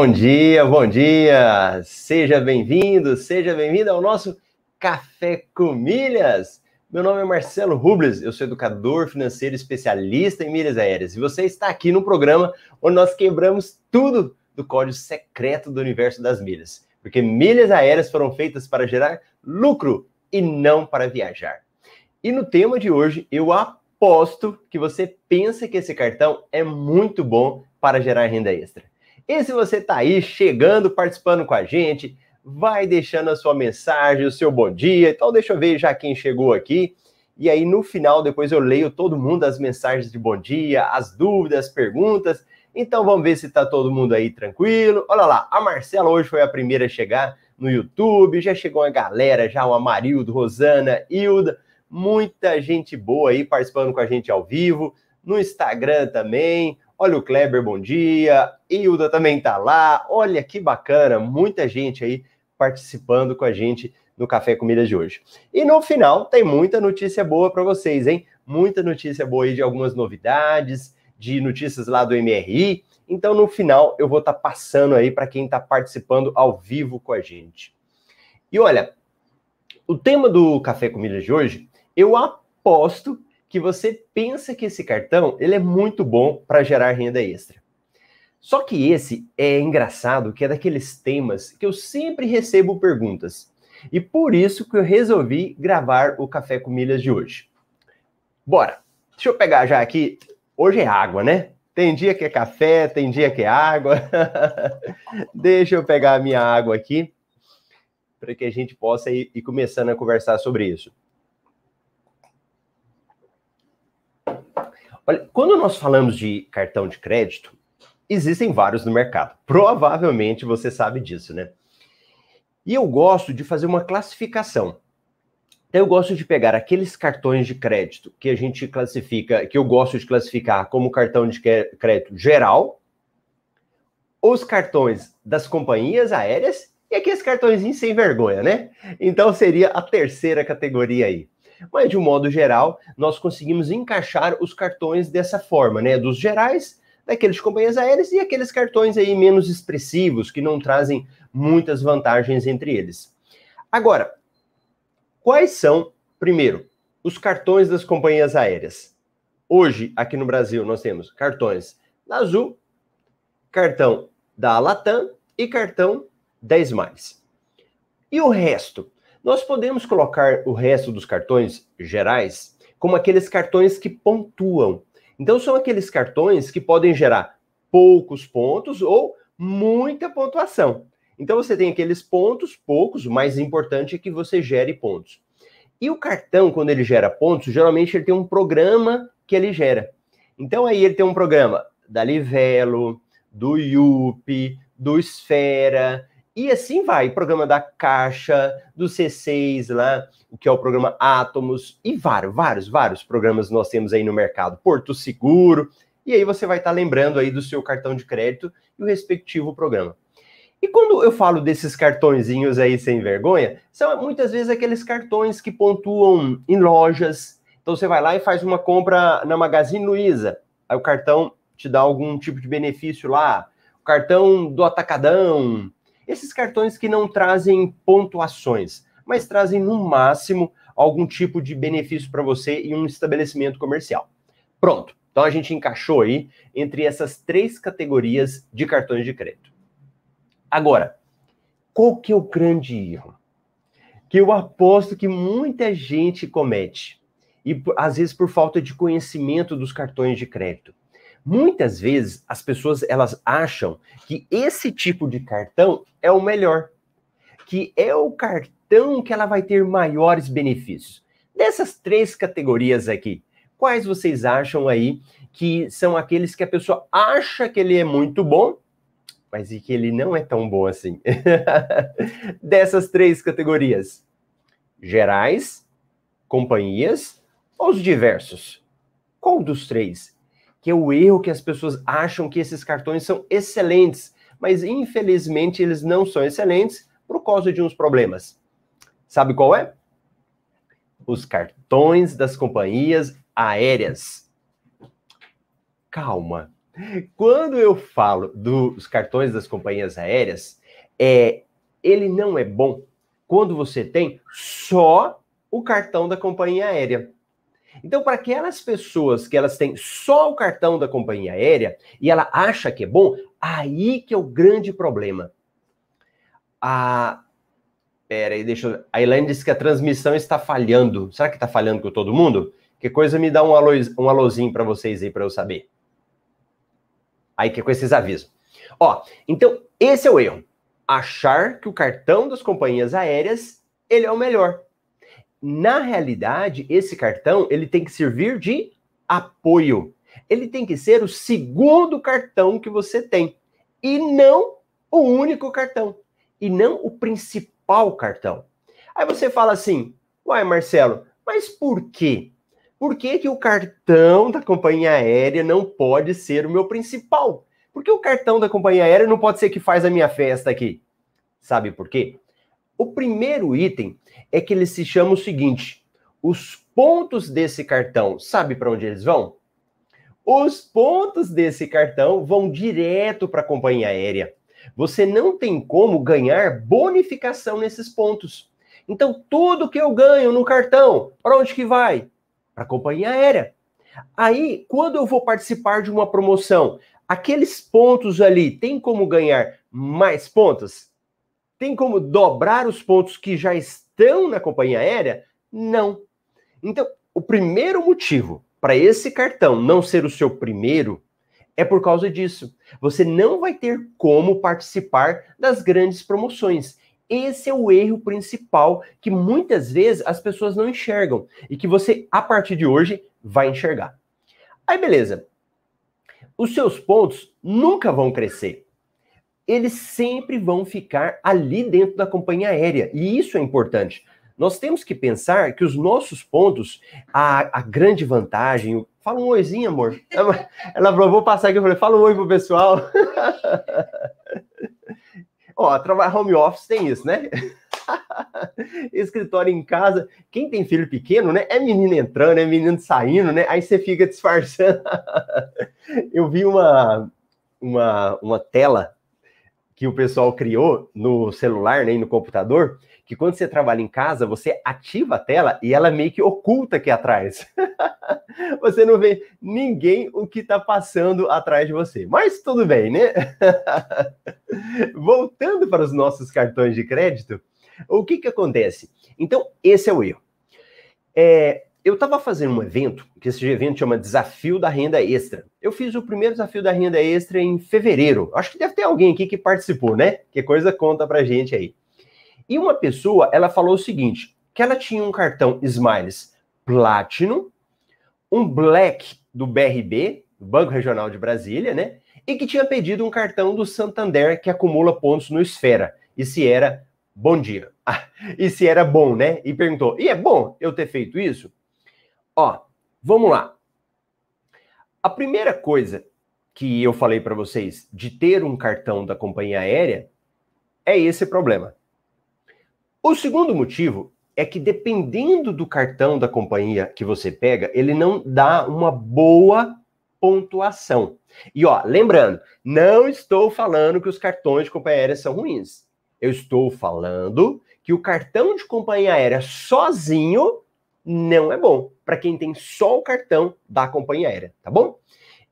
Bom dia, bom dia! Seja bem-vindo, seja bem-vindo ao nosso Café com Milhas. Meu nome é Marcelo Rubles, eu sou educador financeiro especialista em milhas aéreas e você está aqui no programa onde nós quebramos tudo do código secreto do universo das milhas, porque milhas aéreas foram feitas para gerar lucro e não para viajar. E no tema de hoje, eu aposto que você pensa que esse cartão é muito bom para gerar renda extra. E se você está aí chegando, participando com a gente, vai deixando a sua mensagem, o seu bom dia. Então, deixa eu ver já quem chegou aqui. E aí, no final, depois eu leio todo mundo as mensagens de bom dia, as dúvidas, as perguntas. Então, vamos ver se está todo mundo aí tranquilo. Olha lá, a Marcela hoje foi a primeira a chegar no YouTube. Já chegou uma galera, já o Amarildo, Rosana, Hilda. Muita gente boa aí participando com a gente ao vivo. No Instagram também. Olha o Kleber, bom dia. Hilda também tá lá. Olha que bacana, muita gente aí participando com a gente no Café Comida de hoje. E no final tem muita notícia boa para vocês, hein? Muita notícia boa aí de algumas novidades, de notícias lá do MRI. Então no final eu vou estar tá passando aí para quem está participando ao vivo com a gente. E olha, o tema do Café Comida de hoje, eu aposto que você pensa que esse cartão ele é muito bom para gerar renda extra. Só que esse é engraçado, que é daqueles temas que eu sempre recebo perguntas. E por isso que eu resolvi gravar o Café com Milhas de hoje. Bora! Deixa eu pegar já aqui. Hoje é água, né? Tem dia que é café, tem dia que é água. Deixa eu pegar a minha água aqui para que a gente possa ir, ir começando a conversar sobre isso. Olha, quando nós falamos de cartão de crédito, existem vários no mercado. Provavelmente você sabe disso, né? E eu gosto de fazer uma classificação. Eu gosto de pegar aqueles cartões de crédito que a gente classifica, que eu gosto de classificar como cartão de crédito geral, os cartões das companhias aéreas e aqueles cartões sem vergonha, né? Então seria a terceira categoria aí. Mas, de um modo geral, nós conseguimos encaixar os cartões dessa forma, né? Dos gerais, daqueles de companhias aéreas e aqueles cartões aí menos expressivos, que não trazem muitas vantagens entre eles. Agora, quais são, primeiro, os cartões das companhias aéreas? Hoje, aqui no Brasil, nós temos cartões da Azul, cartão da Latam e cartão 10 mais. E o resto? Nós podemos colocar o resto dos cartões gerais como aqueles cartões que pontuam. Então, são aqueles cartões que podem gerar poucos pontos ou muita pontuação. Então, você tem aqueles pontos, poucos, o mais importante é que você gere pontos. E o cartão, quando ele gera pontos, geralmente ele tem um programa que ele gera. Então, aí ele tem um programa da Livelo, do Yupi, do Esfera, e assim vai, programa da Caixa, do C6 lá, o que é o programa Atomos, e vários, vários, vários programas nós temos aí no mercado. Porto Seguro, e aí você vai estar tá lembrando aí do seu cartão de crédito e o respectivo programa. E quando eu falo desses cartõezinhos aí sem vergonha, são muitas vezes aqueles cartões que pontuam em lojas. Então você vai lá e faz uma compra na Magazine Luiza, aí o cartão te dá algum tipo de benefício lá. O cartão do Atacadão, esses cartões que não trazem pontuações, mas trazem no máximo algum tipo de benefício para você em um estabelecimento comercial. Pronto. Então a gente encaixou aí entre essas três categorias de cartões de crédito. Agora, qual que é o grande erro? Que eu aposto que muita gente comete, e às vezes por falta de conhecimento dos cartões de crédito. Muitas vezes as pessoas elas acham que esse tipo de cartão é o melhor, que é o cartão que ela vai ter maiores benefícios. Dessas três categorias aqui, quais vocês acham aí que são aqueles que a pessoa acha que ele é muito bom, mas e que ele não é tão bom assim? Dessas três categorias: gerais, companhias ou os diversos? Qual dos três que é o erro que as pessoas acham que esses cartões são excelentes, mas infelizmente eles não são excelentes por causa de uns problemas. Sabe qual é? Os cartões das companhias aéreas. Calma. Quando eu falo dos cartões das companhias aéreas, é, ele não é bom quando você tem só o cartão da companhia aérea. Então, para aquelas pessoas que elas têm só o cartão da companhia aérea e ela acha que é bom, aí que é o grande problema. A Pera aí, deixa eu... A Elaine disse que a transmissão está falhando. Será que está falhando com todo mundo? Que coisa me dá um, um alôzinho para vocês aí para eu saber. Aí que com esses avisos. Ó, então esse é o erro. Achar que o cartão das companhias aéreas ele é o melhor. Na realidade, esse cartão ele tem que servir de apoio. Ele tem que ser o segundo cartão que você tem e não o único cartão e não o principal cartão. Aí você fala assim: "Uai, Marcelo, mas por quê? Por que, que o cartão da companhia aérea não pode ser o meu principal? Por que o cartão da companhia aérea não pode ser que faz a minha festa aqui? Sabe por quê? O primeiro item é que ele se chama o seguinte: os pontos desse cartão, sabe para onde eles vão? Os pontos desse cartão vão direto para a companhia aérea. Você não tem como ganhar bonificação nesses pontos. Então, tudo que eu ganho no cartão, para onde que vai? Para a companhia aérea. Aí, quando eu vou participar de uma promoção, aqueles pontos ali tem como ganhar mais pontos? Tem como dobrar os pontos que já estão na companhia aérea? Não. Então, o primeiro motivo para esse cartão não ser o seu primeiro é por causa disso. Você não vai ter como participar das grandes promoções. Esse é o erro principal que muitas vezes as pessoas não enxergam e que você, a partir de hoje, vai enxergar. Aí, beleza. Os seus pontos nunca vão crescer. Eles sempre vão ficar ali dentro da companhia aérea. E isso é importante. Nós temos que pensar que os nossos pontos, a, a grande vantagem, Fala um oizinho, amor. Ela, falou, vou passar aqui. Eu falei, fala um oi pro pessoal. Ó, trabalhar home office tem isso, né? Escritório em casa. Quem tem filho pequeno, né? É menino entrando, é menino saindo, né? Aí você fica disfarçando. Eu vi uma, uma, uma tela que o pessoal criou no celular, né, no computador, que quando você trabalha em casa, você ativa a tela e ela meio que oculta aqui atrás. você não vê ninguém o que está passando atrás de você. Mas tudo bem, né? Voltando para os nossos cartões de crédito, o que, que acontece? Então, esse é o erro. É, eu estava fazendo um evento, que esse evento chama Desafio da Renda Extra. Eu fiz o primeiro desafio da renda extra em fevereiro. Acho que deve ter alguém aqui que participou, né? Que coisa conta pra gente aí. E uma pessoa, ela falou o seguinte, que ela tinha um cartão Smiles Platinum, um Black do BRB, Banco Regional de Brasília, né? E que tinha pedido um cartão do Santander que acumula pontos no Esfera. E se era bom dia. Ah, e se era bom, né? E perguntou: "E é bom eu ter feito isso?" Ó, vamos lá. A primeira coisa que eu falei para vocês de ter um cartão da companhia aérea é esse problema. O segundo motivo é que dependendo do cartão da companhia que você pega, ele não dá uma boa pontuação. E ó, lembrando, não estou falando que os cartões de companhia aérea são ruins. Eu estou falando que o cartão de companhia aérea sozinho não é bom para quem tem só o cartão da companhia aérea, tá bom?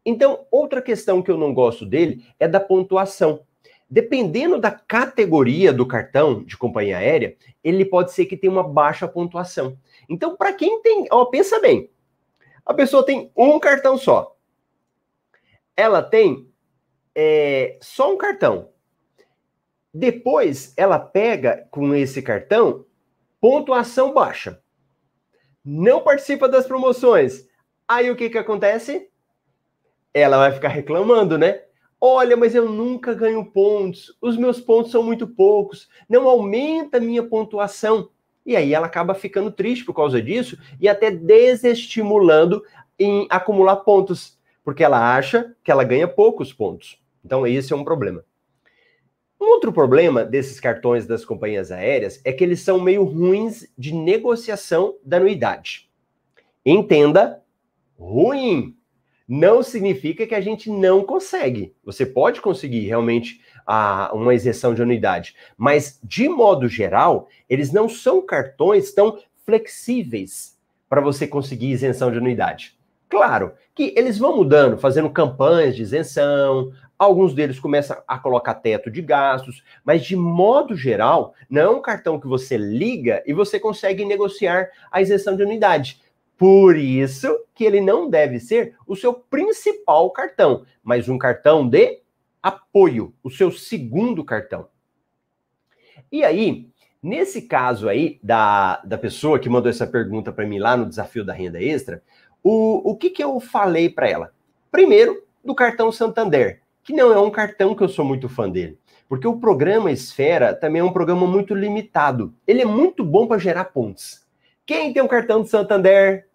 Então, outra questão que eu não gosto dele é da pontuação. Dependendo da categoria do cartão de companhia aérea, ele pode ser que tenha uma baixa pontuação. Então, para quem tem, ó, pensa bem. A pessoa tem um cartão só. Ela tem é, só um cartão. Depois, ela pega com esse cartão pontuação baixa. Não participa das promoções. Aí o que que acontece? Ela vai ficar reclamando, né? Olha, mas eu nunca ganho pontos, os meus pontos são muito poucos, não aumenta a minha pontuação. E aí ela acaba ficando triste por causa disso e até desestimulando em acumular pontos, porque ela acha que ela ganha poucos pontos. Então, esse é um problema. Um outro problema desses cartões das companhias aéreas é que eles são meio ruins de negociação da anuidade. Entenda, ruim. não significa que a gente não consegue. Você pode conseguir realmente a, uma isenção de anuidade, mas de modo geral, eles não são cartões tão flexíveis para você conseguir isenção de anuidade. Claro que eles vão mudando, fazendo campanhas de isenção, alguns deles começam a colocar teto de gastos, mas de modo geral, não é um cartão que você liga e você consegue negociar a isenção de anuidade. Por isso que ele não deve ser o seu principal cartão, mas um cartão de apoio, o seu segundo cartão. E aí, nesse caso aí da, da pessoa que mandou essa pergunta para mim lá no desafio da renda extra, o, o que, que eu falei para ela? Primeiro, do cartão Santander, que não é um cartão que eu sou muito fã dele. Porque o programa Esfera também é um programa muito limitado. Ele é muito bom para gerar pontos. Quem tem um cartão de Santander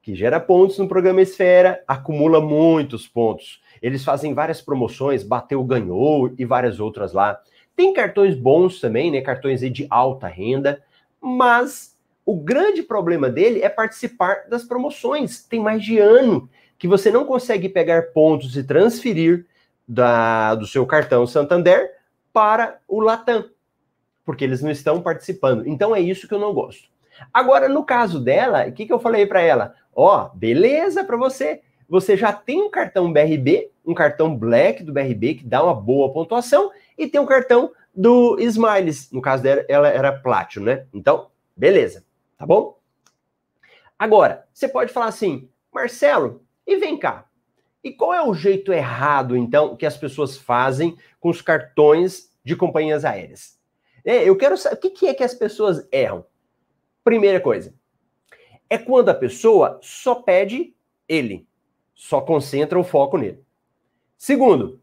que gera pontos no programa Esfera acumula muitos pontos. Eles fazem várias promoções, bateu, ganhou e várias outras lá. Tem cartões bons também, né? Cartões de alta renda, mas o grande problema dele é participar das promoções. Tem mais de ano que você não consegue pegar pontos e transferir da, do seu cartão Santander para o Latam, porque eles não estão participando. Então é isso que eu não gosto. Agora, no caso dela, o que, que eu falei para ela? Ó, oh, beleza para você você já tem um cartão BRB, um cartão Black do BRB, que dá uma boa pontuação, e tem um cartão do Smiles. No caso dela, ela era Platinum, né? Então, beleza, tá bom? Agora, você pode falar assim, Marcelo, e vem cá. E qual é o jeito errado, então, que as pessoas fazem com os cartões de companhias aéreas? É, eu quero saber, o que, é que as pessoas erram? Primeira coisa, é quando a pessoa só pede ele só concentra o foco nele. Segundo,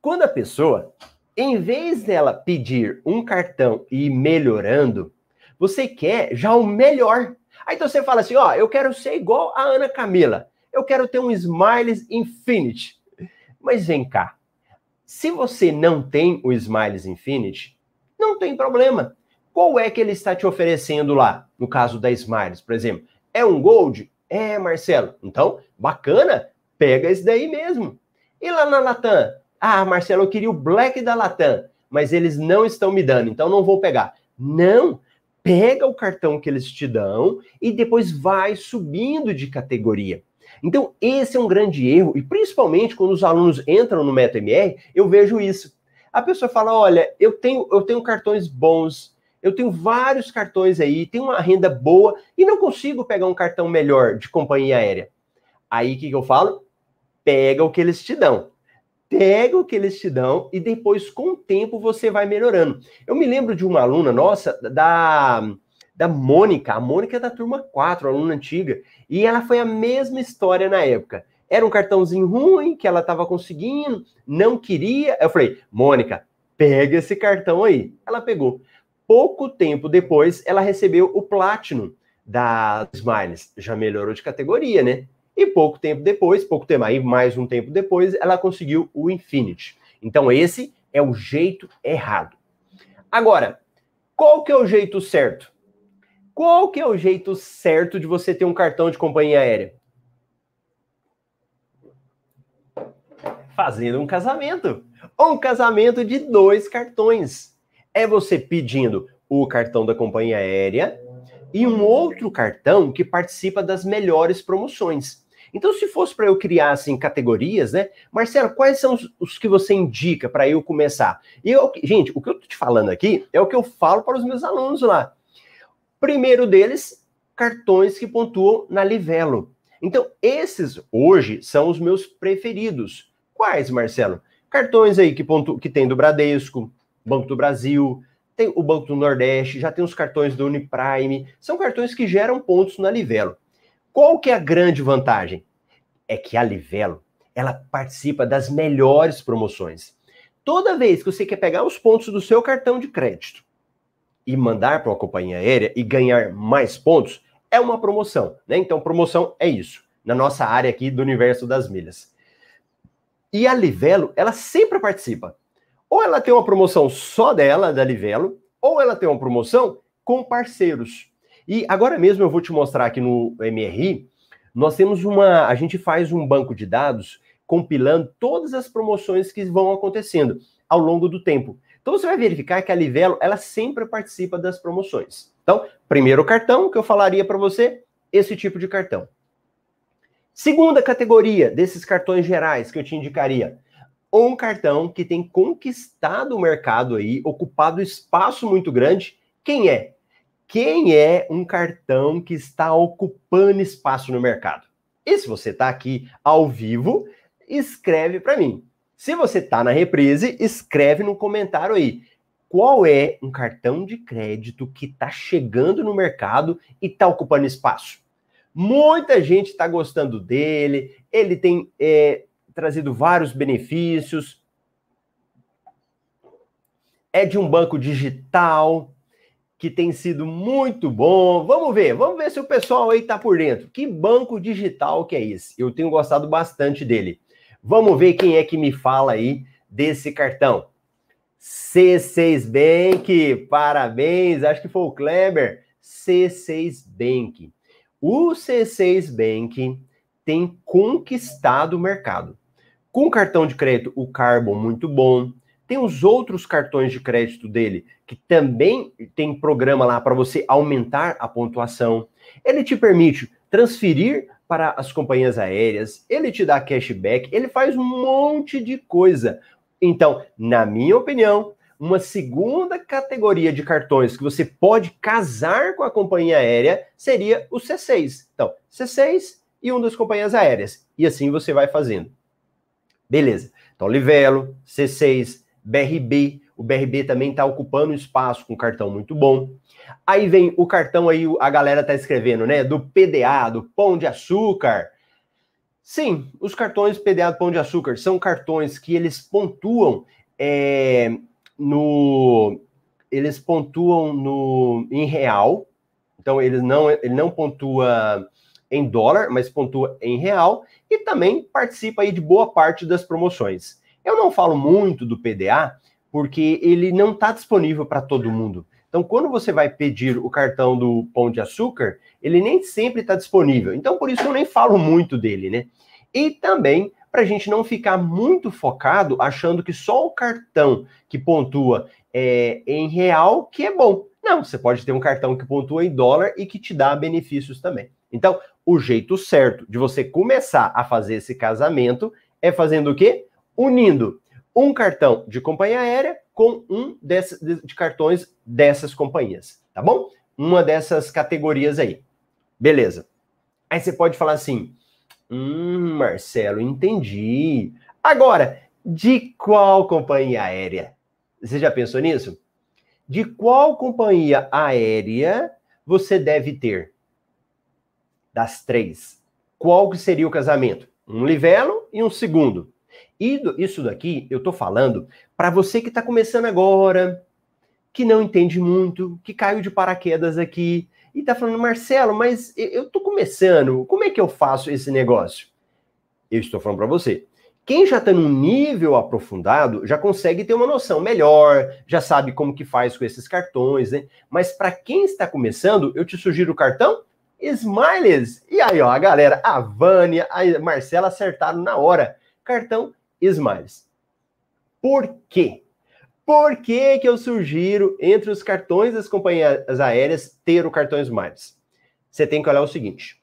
quando a pessoa, em vez dela pedir um cartão e ir melhorando, você quer já o melhor. Aí então você fala assim: ó, eu quero ser igual a Ana Camila. Eu quero ter um Smiles Infinity. Mas vem cá. Se você não tem o Smiles Infinity, não tem problema. Qual é que ele está te oferecendo lá? No caso da Smiles, por exemplo. É um Gold? É, Marcelo. Então, bacana, pega esse daí mesmo. E lá na Latam? Ah, Marcelo, eu queria o Black da Latam, mas eles não estão me dando, então não vou pegar. Não, pega o cartão que eles te dão e depois vai subindo de categoria. Então, esse é um grande erro, e principalmente quando os alunos entram no MetaMR, eu vejo isso. A pessoa fala: olha, eu tenho, eu tenho cartões bons, eu tenho vários cartões aí, tenho uma renda boa e não consigo pegar um cartão melhor de companhia aérea. Aí o que, que eu falo? Pega o que eles te dão. Pega o que eles te dão e depois, com o tempo, você vai melhorando. Eu me lembro de uma aluna nossa, da, da Mônica, a Mônica é da turma 4, aluna antiga, e ela foi a mesma história na época. Era um cartãozinho ruim que ela estava conseguindo, não queria. Eu falei, Mônica, pega esse cartão aí. Ela pegou. Pouco tempo depois, ela recebeu o Platinum da Smiles. Já melhorou de categoria, né? E pouco tempo depois, pouco tempo, aí mais um tempo depois, ela conseguiu o Infinity. Então, esse é o jeito errado. Agora, qual que é o jeito certo? Qual que é o jeito certo de você ter um cartão de companhia aérea? Fazendo um casamento. Um casamento de dois cartões é você pedindo o cartão da companhia aérea e um outro cartão que participa das melhores promoções. Então, se fosse para eu criar assim categorias, né? Marcelo, quais são os, os que você indica para eu começar? E eu, gente, o que eu tô te falando aqui é o que eu falo para os meus alunos lá. Primeiro deles, cartões que pontuam na Livelo. Então, esses hoje são os meus preferidos. Quais, Marcelo? Cartões aí que, pontu, que tem do Bradesco, Banco do Brasil, tem o Banco do Nordeste, já tem os cartões do Uniprime, são cartões que geram pontos na Livelo. Qual que é a grande vantagem? É que a Livelo, ela participa das melhores promoções. Toda vez que você quer pegar os pontos do seu cartão de crédito e mandar para uma companhia aérea e ganhar mais pontos, é uma promoção, né? Então, promoção é isso, na nossa área aqui do universo das milhas. E a Livelo, ela sempre participa. Ou ela tem uma promoção só dela, da Livelo, ou ela tem uma promoção com parceiros. E agora mesmo eu vou te mostrar aqui no MRI, Nós temos uma, a gente faz um banco de dados compilando todas as promoções que vão acontecendo ao longo do tempo. Então você vai verificar que a Livelo, ela sempre participa das promoções. Então, primeiro cartão que eu falaria para você, esse tipo de cartão. Segunda categoria desses cartões gerais que eu te indicaria, um cartão que tem conquistado o mercado aí, ocupado espaço muito grande. Quem é? Quem é um cartão que está ocupando espaço no mercado? E se você está aqui ao vivo, escreve para mim. Se você está na reprise, escreve no comentário aí. Qual é um cartão de crédito que está chegando no mercado e está ocupando espaço? Muita gente está gostando dele, ele tem é, trazido vários benefícios. É de um banco digital que tem sido muito bom. Vamos ver, vamos ver se o pessoal aí está por dentro. Que banco digital que é esse? Eu tenho gostado bastante dele. Vamos ver quem é que me fala aí desse cartão. C6 Bank, parabéns, acho que foi o Kleber. C6 Bank. O C6 Bank tem conquistado o mercado. Com o cartão de crédito, o Carbon, muito bom. Tem os outros cartões de crédito dele, que também tem programa lá para você aumentar a pontuação. Ele te permite transferir para as companhias aéreas, ele te dá cashback, ele faz um monte de coisa. Então, na minha opinião, uma segunda categoria de cartões que você pode casar com a companhia aérea seria o C6. Então, C6 e um das companhias aéreas. E assim você vai fazendo. Beleza. Então, Livelo, C6, BRB. O BRB também está ocupando espaço com cartão muito bom. Aí vem o cartão aí, a galera tá escrevendo, né? Do PDA, do Pão de Açúcar. Sim, os cartões PDA do Pão de Açúcar são cartões que eles pontuam é, no. Eles pontuam no, em real. Então, eles não, ele não pontua em dólar, mas pontua em real e também participa aí de boa parte das promoções. Eu não falo muito do PDA porque ele não está disponível para todo mundo. Então, quando você vai pedir o cartão do Pão de Açúcar, ele nem sempre está disponível. Então, por isso eu nem falo muito dele, né? E também para a gente não ficar muito focado achando que só o cartão que pontua é, em real que é bom. Não, você pode ter um cartão que pontua em dólar e que te dá benefícios também. Então, o jeito certo de você começar a fazer esse casamento é fazendo o quê? Unindo um cartão de companhia aérea com um desses, de cartões dessas companhias, tá bom? Uma dessas categorias aí. Beleza. Aí você pode falar assim: hum, Marcelo, entendi. Agora, de qual companhia aérea? Você já pensou nisso? De qual companhia aérea você deve ter? das três, qual que seria o casamento? Um livelo e um segundo. E isso daqui eu tô falando para você que está começando agora, que não entende muito, que caiu de paraquedas aqui e tá falando, Marcelo, mas eu tô começando, como é que eu faço esse negócio? Eu estou falando para você. Quem já está num nível aprofundado já consegue ter uma noção melhor, já sabe como que faz com esses cartões, né? Mas para quem está começando, eu te sugiro o cartão Smiles. E aí, ó, a galera, a Vânia, a Marcela acertaram na hora. Cartão Smiles. Por quê? Por que, que eu sugiro, entre os cartões das companhias aéreas, ter o cartão Smiles? Você tem que olhar o seguinte.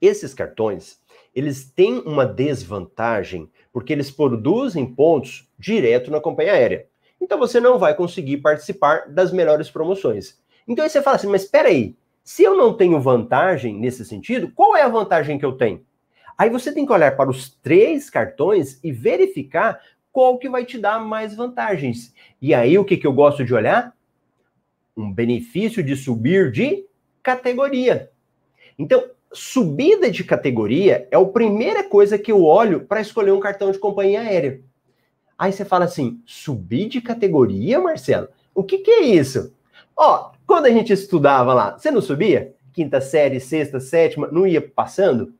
Esses cartões, eles têm uma desvantagem porque eles produzem pontos direto na companhia aérea. Então você não vai conseguir participar das melhores promoções. Então aí você fala assim, mas espera aí, se eu não tenho vantagem nesse sentido, qual é a vantagem que eu tenho? Aí você tem que olhar para os três cartões e verificar qual que vai te dar mais vantagens. E aí o que, que eu gosto de olhar? Um benefício de subir de categoria. Então, subida de categoria é a primeira coisa que eu olho para escolher um cartão de companhia aérea. Aí você fala assim: subir de categoria, Marcelo? O que, que é isso? Ó, quando a gente estudava lá, você não subia? Quinta série, sexta, sétima, não ia passando?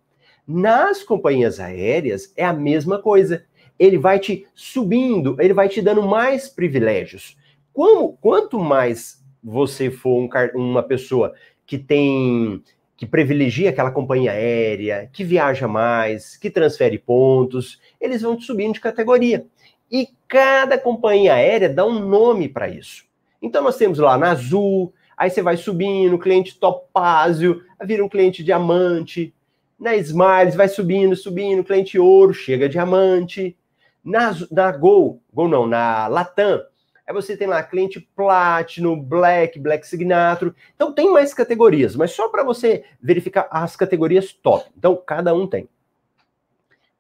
Nas companhias aéreas é a mesma coisa. Ele vai te subindo, ele vai te dando mais privilégios. Como, quanto mais você for um, uma pessoa que tem que privilegia aquela companhia aérea, que viaja mais, que transfere pontos, eles vão te subindo de categoria. E cada companhia aérea dá um nome para isso. Então nós temos lá na Azul, aí você vai subindo, cliente topázio, vira um cliente diamante. Na Smiles vai subindo, subindo, cliente ouro, chega diamante. Na, na Gol, Gol não, na Latam, Aí você tem lá cliente Platinum, Black, Black Signature. Então tem mais categorias, mas só para você verificar as categorias top. Então cada um tem.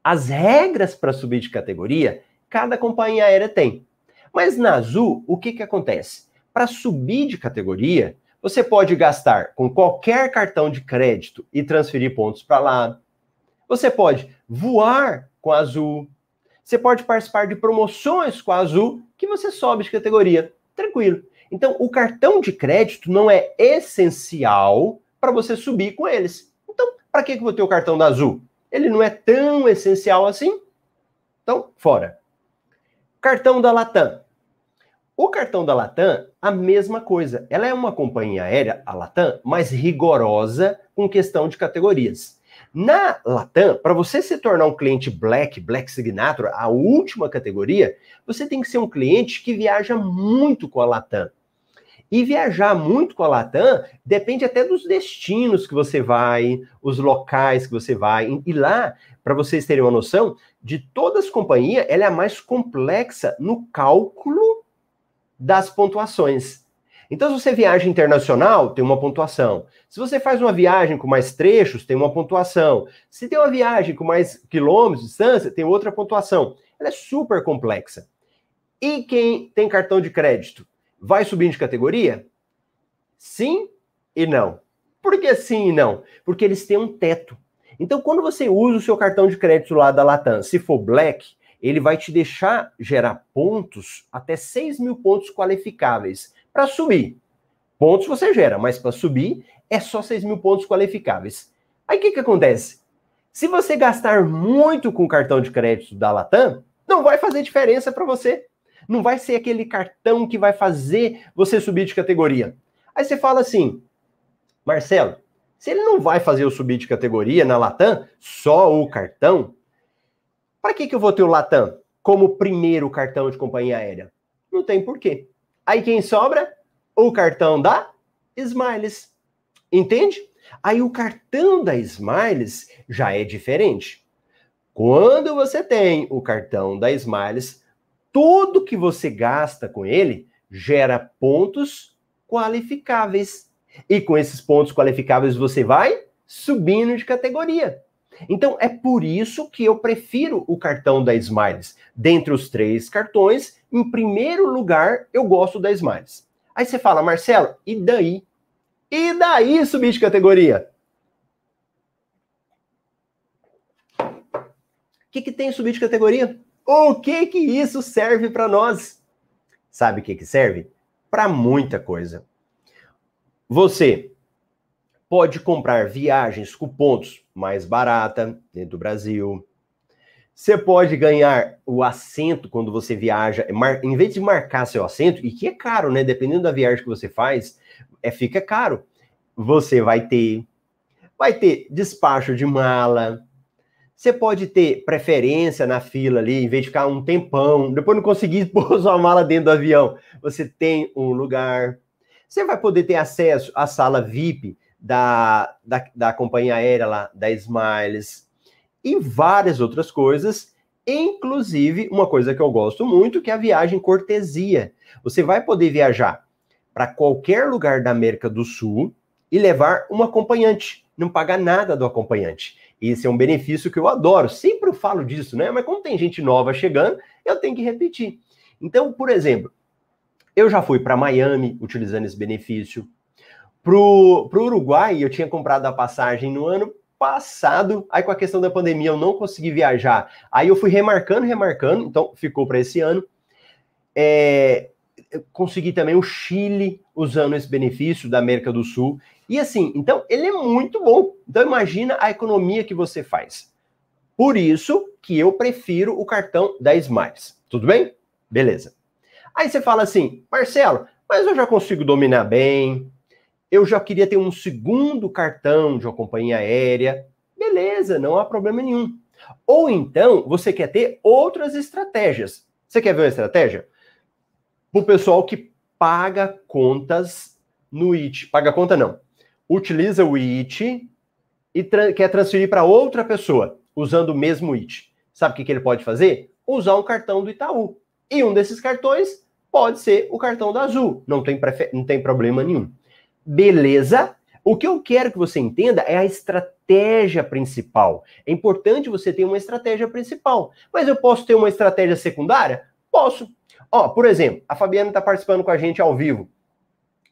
As regras para subir de categoria, cada companhia aérea tem. Mas na Azul, o que, que acontece? Para subir de categoria, você pode gastar com qualquer cartão de crédito e transferir pontos para lá. Você pode voar com a Azul. Você pode participar de promoções com a Azul que você sobe de categoria. Tranquilo. Então, o cartão de crédito não é essencial para você subir com eles. Então, para que eu vou ter o cartão da Azul? Ele não é tão essencial assim? Então, fora. Cartão da Latam. O cartão da Latam, a mesma coisa. Ela é uma companhia aérea, a Latam, mais rigorosa com questão de categorias. Na Latam, para você se tornar um cliente Black, Black Signature, a última categoria, você tem que ser um cliente que viaja muito com a Latam. E viajar muito com a Latam depende até dos destinos que você vai, os locais que você vai. E lá, para vocês terem uma noção, de todas as companhias, ela é a mais complexa no cálculo das pontuações. Então, se você viaja internacional, tem uma pontuação. Se você faz uma viagem com mais trechos, tem uma pontuação. Se tem uma viagem com mais quilômetros de distância, tem outra pontuação. Ela é super complexa. E quem tem cartão de crédito vai subindo de categoria? Sim e não. Por que sim e não? Porque eles têm um teto. Então, quando você usa o seu cartão de crédito lá da Latam, se for Black, ele vai te deixar gerar pontos até 6 mil pontos qualificáveis para subir. Pontos você gera, mas para subir é só 6 mil pontos qualificáveis. Aí o que, que acontece? Se você gastar muito com o cartão de crédito da Latam, não vai fazer diferença para você. Não vai ser aquele cartão que vai fazer você subir de categoria. Aí você fala assim, Marcelo, se ele não vai fazer eu subir de categoria na Latam, só o cartão, para que, que eu vou ter o Latam como primeiro cartão de companhia aérea? Não tem porquê. Aí quem sobra? O cartão da Smiles. Entende? Aí o cartão da Smiles já é diferente. Quando você tem o cartão da Smiles, tudo que você gasta com ele gera pontos qualificáveis. E com esses pontos qualificáveis você vai subindo de categoria. Então é por isso que eu prefiro o cartão da Smiles. Dentre os três cartões, em primeiro lugar, eu gosto da Smiles. Aí você fala, Marcelo, e daí? E daí subir de categoria? O que, que tem subir de categoria? O que que isso serve para nós? Sabe o que que serve? Para muita coisa. Você pode comprar viagens com pontos mais barata dentro do Brasil. Você pode ganhar o assento quando você viaja, em vez de marcar seu assento, e que é caro, né? Dependendo da viagem que você faz, é fica caro. Você vai ter vai ter despacho de mala. Você pode ter preferência na fila ali, em vez de ficar um tempão, depois não conseguir pôr sua mala dentro do avião, você tem um lugar. Você vai poder ter acesso à sala VIP da, da, da companhia aérea lá, da Smiles, e várias outras coisas, inclusive uma coisa que eu gosto muito, que é a viagem cortesia. Você vai poder viajar para qualquer lugar da América do Sul e levar um acompanhante, não pagar nada do acompanhante. Esse é um benefício que eu adoro, sempre eu falo disso, né? Mas como tem gente nova chegando, eu tenho que repetir. Então, por exemplo, eu já fui para Miami utilizando esse benefício. Pro, pro Uruguai, eu tinha comprado a passagem no ano passado, aí com a questão da pandemia eu não consegui viajar. Aí eu fui remarcando, remarcando, então ficou para esse ano. É, consegui também o Chile usando esse benefício da América do Sul. E assim, então ele é muito bom. Então imagina a economia que você faz. Por isso que eu prefiro o cartão da Smiles. Tudo bem? Beleza. Aí você fala assim, Marcelo, mas eu já consigo dominar bem, eu já queria ter um segundo cartão de uma companhia aérea. Beleza, não há problema nenhum. Ou então, você quer ter outras estratégias. Você quer ver uma estratégia? O pessoal que paga contas no IT. Paga conta não. Utiliza o IT e tra quer transferir para outra pessoa usando o mesmo IT. Sabe o que, que ele pode fazer? Usar um cartão do Itaú. E um desses cartões pode ser o cartão da Azul. Não tem, não tem problema nenhum. Beleza? O que eu quero que você entenda é a estratégia principal. É importante você ter uma estratégia principal. Mas eu posso ter uma estratégia secundária? Posso. Ó, por exemplo, a Fabiana está participando com a gente ao vivo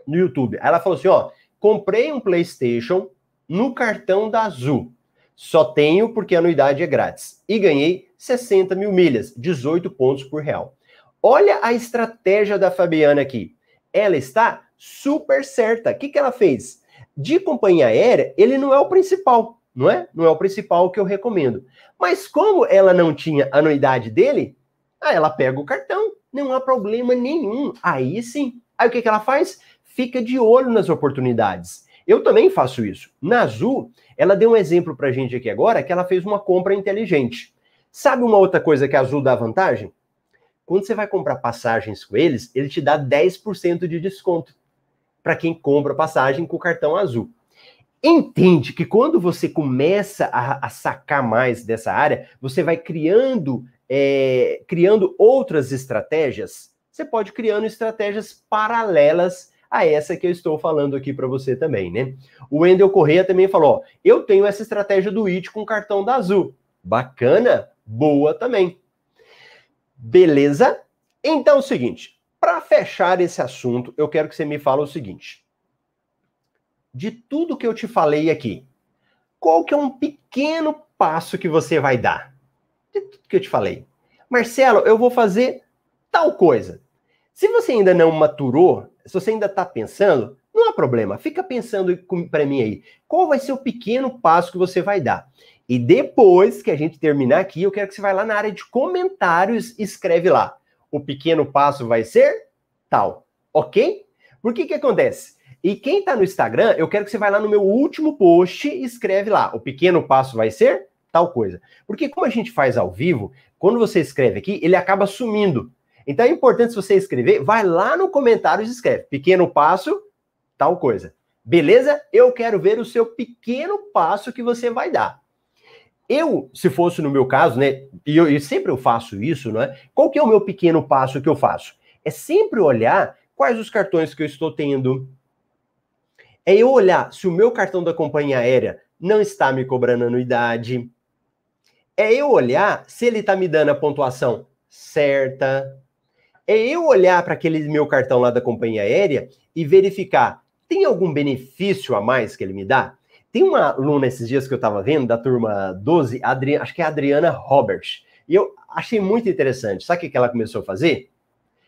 no YouTube. Ela falou assim: ó, comprei um PlayStation no cartão da Azul. Só tenho porque a anuidade é grátis. E ganhei 60 mil milhas, 18 pontos por real. Olha a estratégia da Fabiana aqui. Ela está super certa. O que, que ela fez? De companhia aérea, ele não é o principal, não é? Não é o principal que eu recomendo. Mas como ela não tinha anuidade dele, aí ela pega o cartão, não há problema nenhum. Aí sim. Aí o que, que ela faz? Fica de olho nas oportunidades. Eu também faço isso. Na Azul, ela deu um exemplo pra gente aqui agora que ela fez uma compra inteligente. Sabe uma outra coisa que a Azul dá vantagem? Quando você vai comprar passagens com eles, ele te dá 10% de desconto para quem compra passagem com o cartão azul. Entende que quando você começa a, a sacar mais dessa área, você vai criando, é, criando outras estratégias. Você pode criando estratégias paralelas a essa que eu estou falando aqui para você também, né? O Wendel Correia também falou: ó, eu tenho essa estratégia do IT com cartão da Azul. Bacana, boa também. Beleza? Então é o seguinte, para fechar esse assunto, eu quero que você me fale o seguinte. De tudo que eu te falei aqui, qual que é um pequeno passo que você vai dar? De tudo que eu te falei. Marcelo, eu vou fazer tal coisa. Se você ainda não maturou, se você ainda está pensando, não há problema. Fica pensando para mim aí. Qual vai ser o pequeno passo que você vai dar? E depois que a gente terminar aqui, eu quero que você vá lá na área de comentários e escreve lá. O pequeno passo vai ser tal, ok? Por que que acontece? E quem está no Instagram, eu quero que você vá lá no meu último post e escreve lá. O pequeno passo vai ser tal coisa. Porque como a gente faz ao vivo, quando você escreve aqui, ele acaba sumindo. Então é importante se você escrever, vai lá no comentário e escreve. Pequeno passo, tal coisa. Beleza? Eu quero ver o seu pequeno passo que você vai dar. Eu, se fosse no meu caso, né, e, eu, e sempre eu faço isso, não é? Qual que é o meu pequeno passo que eu faço? É sempre olhar quais os cartões que eu estou tendo. É eu olhar se o meu cartão da companhia aérea não está me cobrando anuidade. É eu olhar se ele está me dando a pontuação certa. É eu olhar para aquele meu cartão lá da companhia aérea e verificar tem algum benefício a mais que ele me dá? Tem uma aluna esses dias que eu estava vendo, da turma 12, Adri... acho que é a Adriana Roberts. E eu achei muito interessante. Sabe o que ela começou a fazer?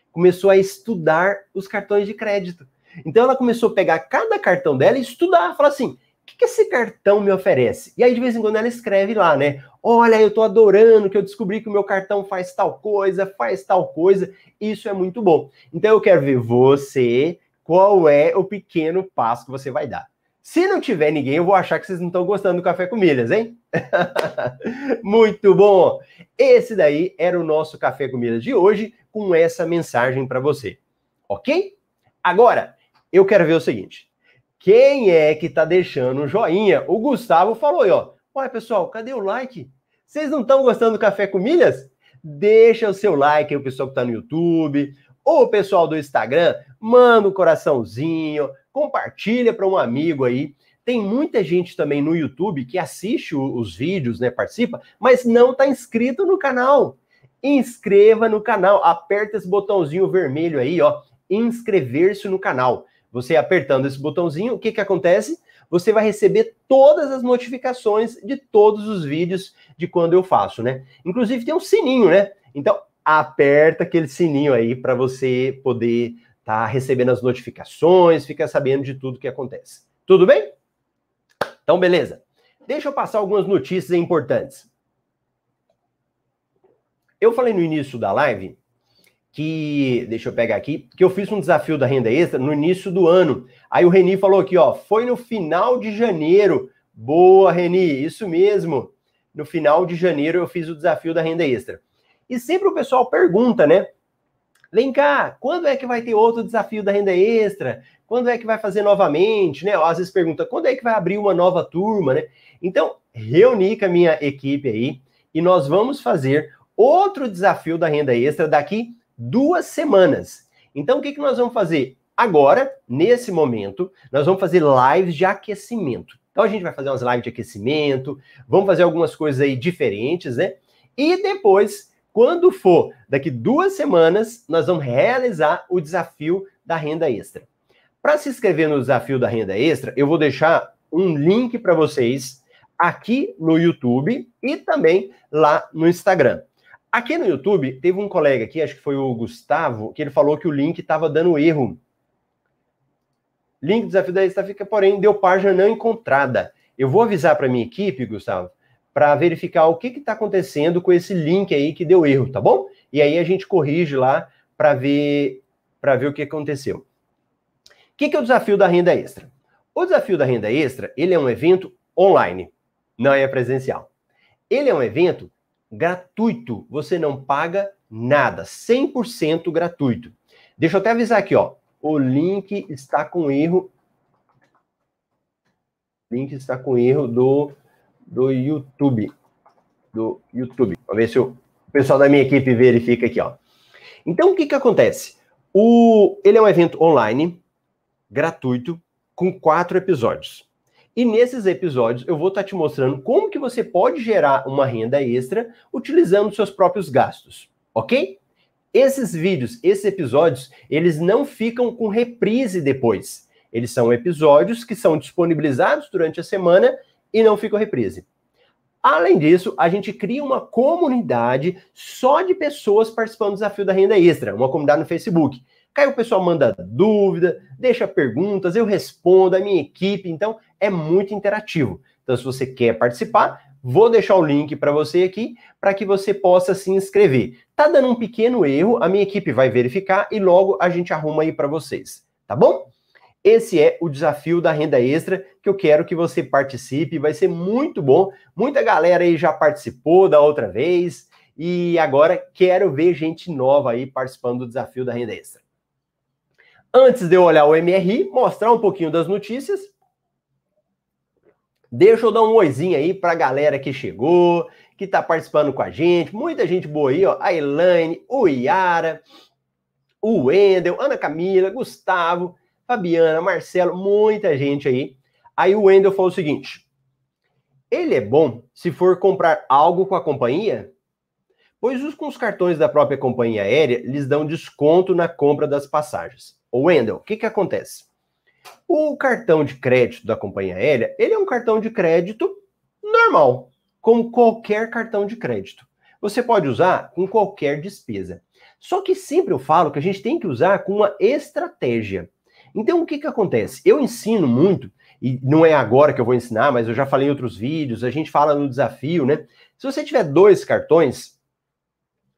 Começou a estudar os cartões de crédito. Então ela começou a pegar cada cartão dela e estudar. Falar assim: o que, esse cartão me oferece? E aí, de vez em quando, ela escreve lá, né? Olha, eu tô adorando que eu descobri que o meu cartão faz tal coisa, faz tal coisa. Isso é muito bom. Então eu quero ver você, qual é o pequeno passo que você vai dar. Se não tiver ninguém, eu vou achar que vocês não estão gostando do café com milhas, hein? Muito bom! Esse daí era o nosso café com milhas de hoje, com essa mensagem para você. Ok? Agora, eu quero ver o seguinte. Quem é que tá deixando um joinha? O Gustavo falou aí, ó. Ué, pessoal, cadê o like? Vocês não estão gostando do café com milhas? Deixa o seu like aí, o pessoal que tá no YouTube, ou o pessoal do Instagram, manda um coraçãozinho, compartilha para um amigo aí. Tem muita gente também no YouTube que assiste os vídeos, né, participa, mas não está inscrito no canal. Inscreva no canal, aperta esse botãozinho vermelho aí, ó, inscrever-se no canal. Você apertando esse botãozinho, o que que acontece? Você vai receber todas as notificações de todos os vídeos de quando eu faço, né? Inclusive tem um sininho, né? Então aperta aquele sininho aí para você poder tá recebendo as notificações, fica sabendo de tudo que acontece. Tudo bem? Então, beleza. Deixa eu passar algumas notícias importantes. Eu falei no início da live que, deixa eu pegar aqui, que eu fiz um desafio da renda extra no início do ano. Aí o Reni falou aqui, ó, foi no final de janeiro. Boa, Reni, isso mesmo. No final de janeiro eu fiz o desafio da renda extra. E sempre o pessoal pergunta, né? Cá, quando é que vai ter outro desafio da renda extra? Quando é que vai fazer novamente, né? Às vezes pergunta, quando é que vai abrir uma nova turma, né? Então, reuni com a minha equipe aí e nós vamos fazer outro desafio da renda extra daqui duas semanas. Então, o que, que nós vamos fazer? Agora, nesse momento, nós vamos fazer lives de aquecimento. Então, a gente vai fazer umas lives de aquecimento, vamos fazer algumas coisas aí diferentes, né? E depois, quando for daqui duas semanas, nós vamos realizar o desafio da renda extra. Para se inscrever no desafio da renda extra, eu vou deixar um link para vocês aqui no YouTube e também lá no Instagram. Aqui no YouTube, teve um colega aqui, acho que foi o Gustavo, que ele falou que o link estava dando erro. Link do desafio da lista fica, porém, deu página não encontrada. Eu vou avisar para minha equipe, Gustavo, para verificar o que está acontecendo com esse link aí que deu erro, tá bom? E aí a gente corrige lá para ver para ver o que aconteceu. O que, que é o desafio da renda extra? O desafio da renda extra, ele é um evento online, não é presencial. Ele é um evento gratuito. Você não paga nada, 100% gratuito. Deixa eu até avisar aqui, ó. O link está com erro. Link está com erro do do YouTube, do YouTube. Vamos ver se o pessoal da minha equipe verifica aqui, ó. Então o que que acontece? O ele é um evento online gratuito com quatro episódios. E nesses episódios eu vou estar tá te mostrando como que você pode gerar uma renda extra utilizando seus próprios gastos, ok? Esses vídeos, esses episódios, eles não ficam com reprise depois. Eles são episódios que são disponibilizados durante a semana e não ficam reprise. Além disso, a gente cria uma comunidade só de pessoas participando do desafio da renda extra, uma comunidade no Facebook. Aí o pessoal manda dúvida, deixa perguntas, eu respondo, a minha equipe, então é muito interativo. Então, se você quer participar, vou deixar o link para você aqui para que você possa se inscrever. Tá dando um pequeno erro, a minha equipe vai verificar e logo a gente arruma aí para vocês, tá bom? Esse é o desafio da renda extra que eu quero que você participe, vai ser muito bom. Muita galera aí já participou da outra vez e agora quero ver gente nova aí participando do desafio da renda extra. Antes de eu olhar o MRI, mostrar um pouquinho das notícias. Deixa eu dar um oizinho aí para a galera que chegou, que está participando com a gente. Muita gente boa aí, ó. A Elaine, o Iara, o Wendel, Ana Camila, Gustavo, Fabiana, Marcelo, muita gente aí. Aí o Wendel falou o seguinte: ele é bom se for comprar algo com a companhia, pois os com os cartões da própria companhia aérea lhes dão desconto na compra das passagens. O Wendel, o que, que acontece? O cartão de crédito da companhia aérea, ele é um cartão de crédito normal, como qualquer cartão de crédito. Você pode usar com qualquer despesa. Só que sempre eu falo que a gente tem que usar com uma estratégia. Então, o que, que acontece? Eu ensino muito, e não é agora que eu vou ensinar, mas eu já falei em outros vídeos, a gente fala no desafio, né? Se você tiver dois cartões,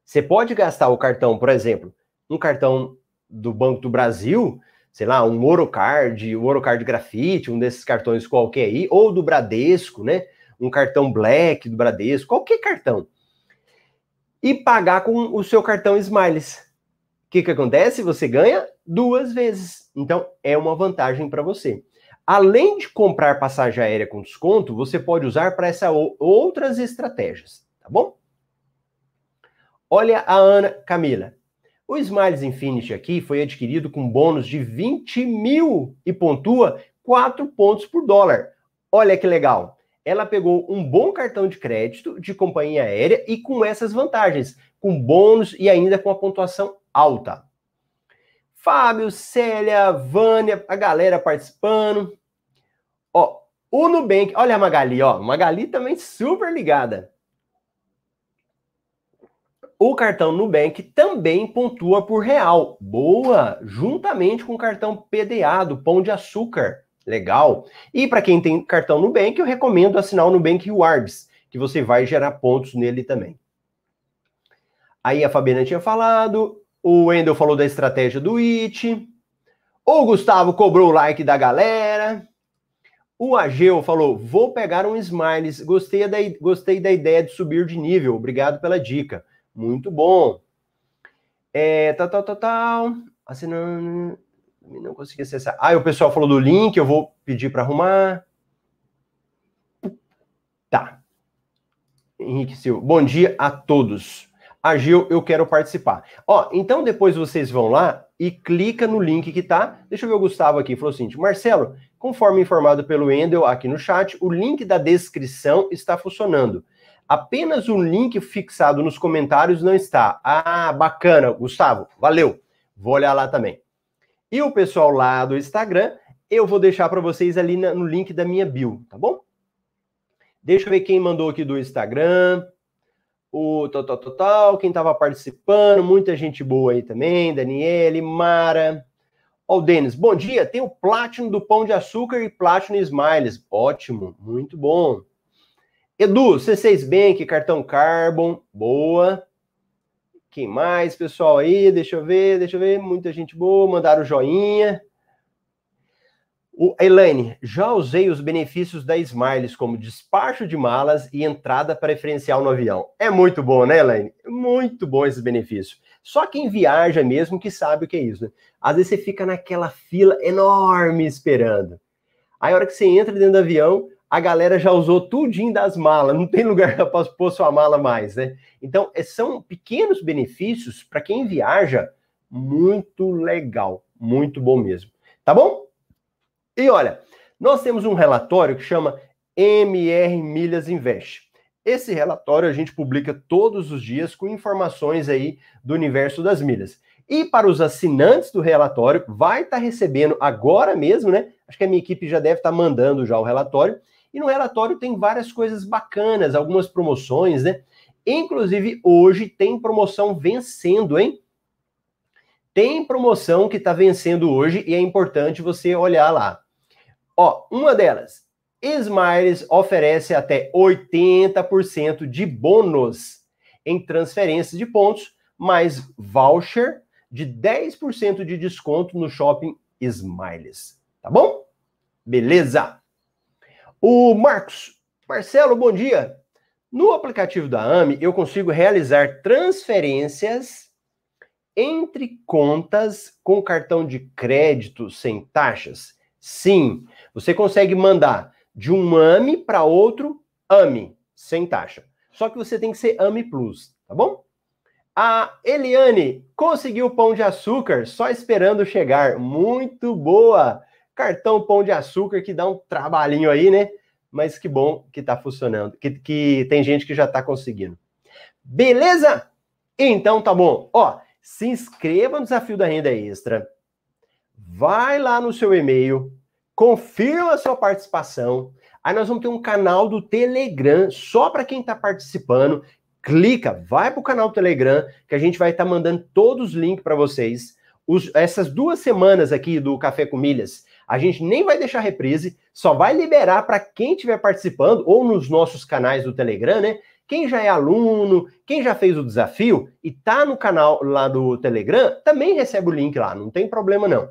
você pode gastar o cartão, por exemplo, um cartão do Banco do Brasil, sei lá, um Orocard, um Orocard Grafite, um desses cartões qualquer aí, ou do Bradesco, né? Um cartão Black do Bradesco, qualquer cartão. E pagar com o seu cartão Smiles. O que, que acontece? Você ganha duas vezes. Então, é uma vantagem para você. Além de comprar passagem aérea com desconto, você pode usar para essas outras estratégias, tá bom? Olha a Ana Camila. O Smiles Infinity aqui foi adquirido com bônus de 20 mil e pontua 4 pontos por dólar. Olha que legal. Ela pegou um bom cartão de crédito de companhia aérea e com essas vantagens, com bônus e ainda com a pontuação alta. Fábio, Célia, Vânia, a galera participando. Ó, o Nubank, olha a Magali, ó, Magali também super ligada. O cartão Nubank também pontua por real. Boa! Juntamente com o cartão PDA do Pão de Açúcar. Legal. E para quem tem cartão Nubank, eu recomendo assinar o Nubank Rewards, que você vai gerar pontos nele também. Aí a Fabiana tinha falado, O Wendel falou da estratégia do IT. O Gustavo cobrou o like da galera. O Ageu falou: vou pegar um Smiles. Gostei da, gostei da ideia de subir de nível. Obrigado pela dica. Muito bom. É, tal, tal, tal, tal. Assinando. Não consegui acessar. Ah, o pessoal falou do link, eu vou pedir para arrumar. Tá. Henrique Silva. Bom dia a todos. Agil, eu quero participar. Ó, então depois vocês vão lá e clica no link que tá. Deixa eu ver o Gustavo aqui, falou assim: Marcelo, conforme informado pelo Endel aqui no chat, o link da descrição está funcionando. Apenas o link fixado nos comentários não está. Ah, bacana, Gustavo, valeu. Vou olhar lá também. E o pessoal lá do Instagram, eu vou deixar para vocês ali no link da minha bio, tá bom? Deixa eu ver quem mandou aqui do Instagram. O total total, quem estava participando, muita gente boa aí também, Daniele, Mara. Ó, o Denis, bom dia. Tem o Platinum do Pão de Açúcar e Platinum Smiles. Ótimo, muito bom. Edu, C6 Bank, cartão Carbon, boa. Quem mais, pessoal aí? Deixa eu ver, deixa eu ver. Muita gente boa, mandaram joinha. O Elaine, já usei os benefícios da Smiles como despacho de malas e entrada preferencial no avião. É muito bom, né, Elaine? Muito bom esse benefício. Só quem viaja mesmo que sabe o que é isso, né? Às vezes você fica naquela fila enorme esperando. Aí a hora que você entra dentro do avião, a galera já usou tudinho das malas, não tem lugar para pôr sua mala mais, né? Então, é, são pequenos benefícios para quem viaja, muito legal, muito bom mesmo. Tá bom? E olha, nós temos um relatório que chama MR Milhas Invest. Esse relatório a gente publica todos os dias com informações aí do universo das milhas. E para os assinantes do relatório, vai estar tá recebendo agora mesmo, né? Acho que a minha equipe já deve estar tá mandando já o relatório e no relatório tem várias coisas bacanas, algumas promoções, né? Inclusive, hoje tem promoção vencendo, hein? Tem promoção que está vencendo hoje e é importante você olhar lá. Ó, uma delas, Smiles oferece até 80% de bônus em transferências de pontos, mais voucher de 10% de desconto no shopping Smiles. Tá bom? Beleza? O Marcos, Marcelo, bom dia. No aplicativo da AMI, eu consigo realizar transferências entre contas com cartão de crédito sem taxas? Sim, você consegue mandar de um AMI para outro AMI, sem taxa. Só que você tem que ser AMI Plus, tá bom? A Eliane conseguiu pão de açúcar só esperando chegar. Muito boa! cartão Pão de Açúcar, que dá um trabalhinho aí, né? Mas que bom que tá funcionando, que, que tem gente que já tá conseguindo. Beleza? Então tá bom. Ó, se inscreva no Desafio da Renda Extra. Vai lá no seu e-mail, confirma a sua participação. Aí nós vamos ter um canal do Telegram só para quem está participando. Clica, vai para o canal do Telegram, que a gente vai estar tá mandando todos os links para vocês. Os, essas duas semanas aqui do Café com Milhas, a gente nem vai deixar reprise, só vai liberar para quem estiver participando ou nos nossos canais do Telegram, né? Quem já é aluno, quem já fez o desafio e tá no canal lá do Telegram, também recebe o link lá, não tem problema não.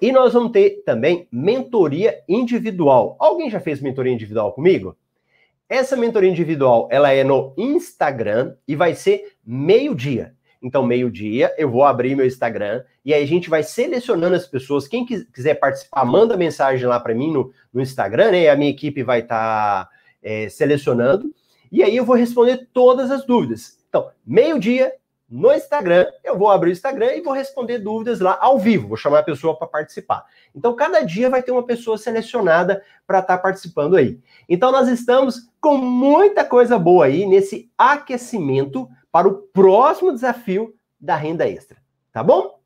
E nós vamos ter também mentoria individual. Alguém já fez mentoria individual comigo? Essa mentoria individual, ela é no Instagram e vai ser meio-dia. Então, meio-dia, eu vou abrir meu Instagram e aí a gente vai selecionando as pessoas. Quem quiser participar, manda mensagem lá para mim no, no, Instagram, né? A minha equipe vai estar tá, é, selecionando. E aí eu vou responder todas as dúvidas. Então, meio-dia, no Instagram, eu vou abrir o Instagram e vou responder dúvidas lá ao vivo. Vou chamar a pessoa para participar. Então, cada dia vai ter uma pessoa selecionada para estar tá participando aí. Então, nós estamos com muita coisa boa aí nesse aquecimento para o próximo desafio da renda extra. Tá bom?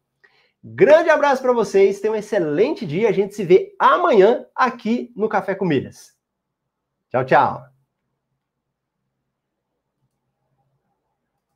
Grande abraço para vocês, tenham um excelente dia. A gente se vê amanhã aqui no Café com Milhas. Tchau, tchau.